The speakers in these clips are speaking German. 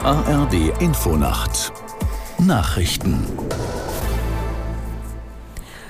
Die ARD Infonacht Nachrichten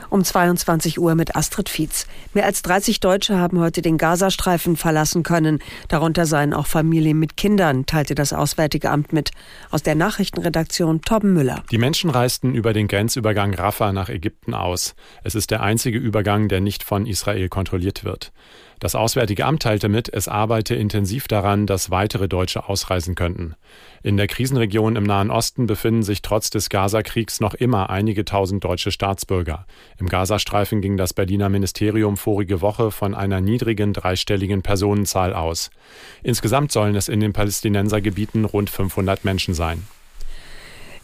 um 22 Uhr mit Astrid Fietz. Mehr als 30 Deutsche haben heute den Gazastreifen verlassen können. Darunter seien auch Familien mit Kindern, teilte das Auswärtige Amt mit. Aus der Nachrichtenredaktion Torben Müller. Die Menschen reisten über den Grenzübergang Rafah nach Ägypten aus. Es ist der einzige Übergang, der nicht von Israel kontrolliert wird. Das Auswärtige Amt teilte mit, es arbeite intensiv daran, dass weitere Deutsche ausreisen könnten. In der Krisenregion im Nahen Osten befinden sich trotz des Gazakriegs noch immer einige tausend deutsche Staatsbürger. Im Gazastreifen ging das Berliner Ministerium vorige Woche von einer niedrigen dreistelligen Personenzahl aus. Insgesamt sollen es in den Palästinensergebieten rund 500 Menschen sein.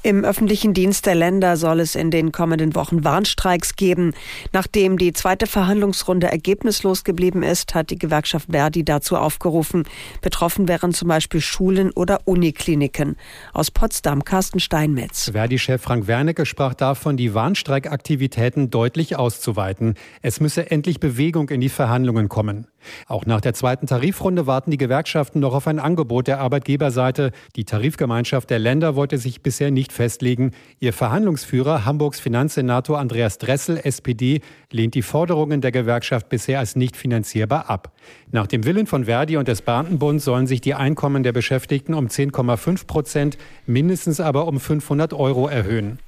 Im öffentlichen Dienst der Länder soll es in den kommenden Wochen Warnstreiks geben. Nachdem die zweite Verhandlungsrunde ergebnislos geblieben ist, hat die Gewerkschaft Verdi dazu aufgerufen. Betroffen wären zum Beispiel Schulen oder Unikliniken. Aus Potsdam Carsten Steinmetz. Verdi-Chef Frank Wernicke sprach davon, die Warnstreikaktivitäten deutlich auszuweiten. Es müsse endlich Bewegung in die Verhandlungen kommen. Auch nach der zweiten Tarifrunde warten die Gewerkschaften noch auf ein Angebot der Arbeitgeberseite. Die Tarifgemeinschaft der Länder wollte sich bisher nicht festlegen. Ihr Verhandlungsführer, Hamburgs Finanzsenator Andreas Dressel, SPD, lehnt die Forderungen der Gewerkschaft bisher als nicht finanzierbar ab. Nach dem Willen von Verdi und des Beamtenbund sollen sich die Einkommen der Beschäftigten um 10,5 Prozent, mindestens aber um 500 Euro erhöhen.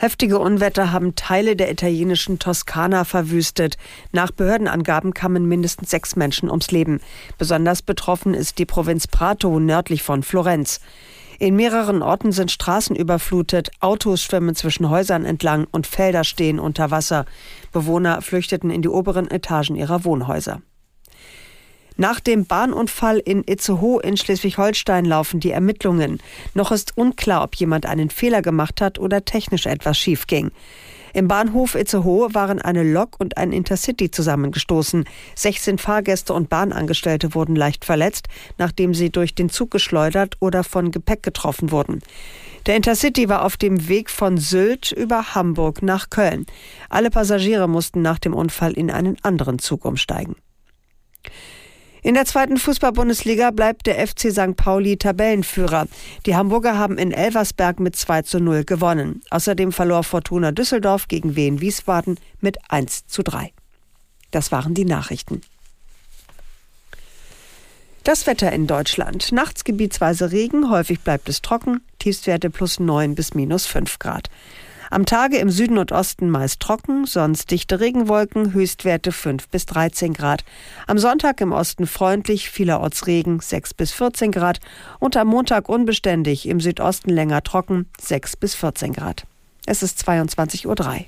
Heftige Unwetter haben Teile der italienischen Toskana verwüstet. Nach Behördenangaben kamen mindestens sechs Menschen ums Leben. Besonders betroffen ist die Provinz Prato nördlich von Florenz. In mehreren Orten sind Straßen überflutet, Autos schwimmen zwischen Häusern entlang und Felder stehen unter Wasser. Bewohner flüchteten in die oberen Etagen ihrer Wohnhäuser. Nach dem Bahnunfall in Itzehoe in Schleswig-Holstein laufen die Ermittlungen. Noch ist unklar, ob jemand einen Fehler gemacht hat oder technisch etwas schief ging. Im Bahnhof Itzehoe waren eine Lok und ein Intercity zusammengestoßen. 16 Fahrgäste und Bahnangestellte wurden leicht verletzt, nachdem sie durch den Zug geschleudert oder von Gepäck getroffen wurden. Der Intercity war auf dem Weg von Sylt über Hamburg nach Köln. Alle Passagiere mussten nach dem Unfall in einen anderen Zug umsteigen. In der zweiten Fußball-Bundesliga bleibt der FC St. Pauli Tabellenführer. Die Hamburger haben in Elversberg mit 2 zu 0 gewonnen. Außerdem verlor Fortuna Düsseldorf gegen Wien Wiesbaden mit 1 zu 3. Das waren die Nachrichten. Das Wetter in Deutschland. Nachts gebietsweise Regen, häufig bleibt es trocken, Tiefstwerte plus 9 bis minus 5 Grad. Am Tage im Süden und Osten meist trocken, sonst dichte Regenwolken, Höchstwerte 5 bis 13 Grad. Am Sonntag im Osten freundlich, vielerorts Regen 6 bis 14 Grad und am Montag unbeständig, im Südosten länger trocken 6 bis 14 Grad. Es ist 22.03 Uhr.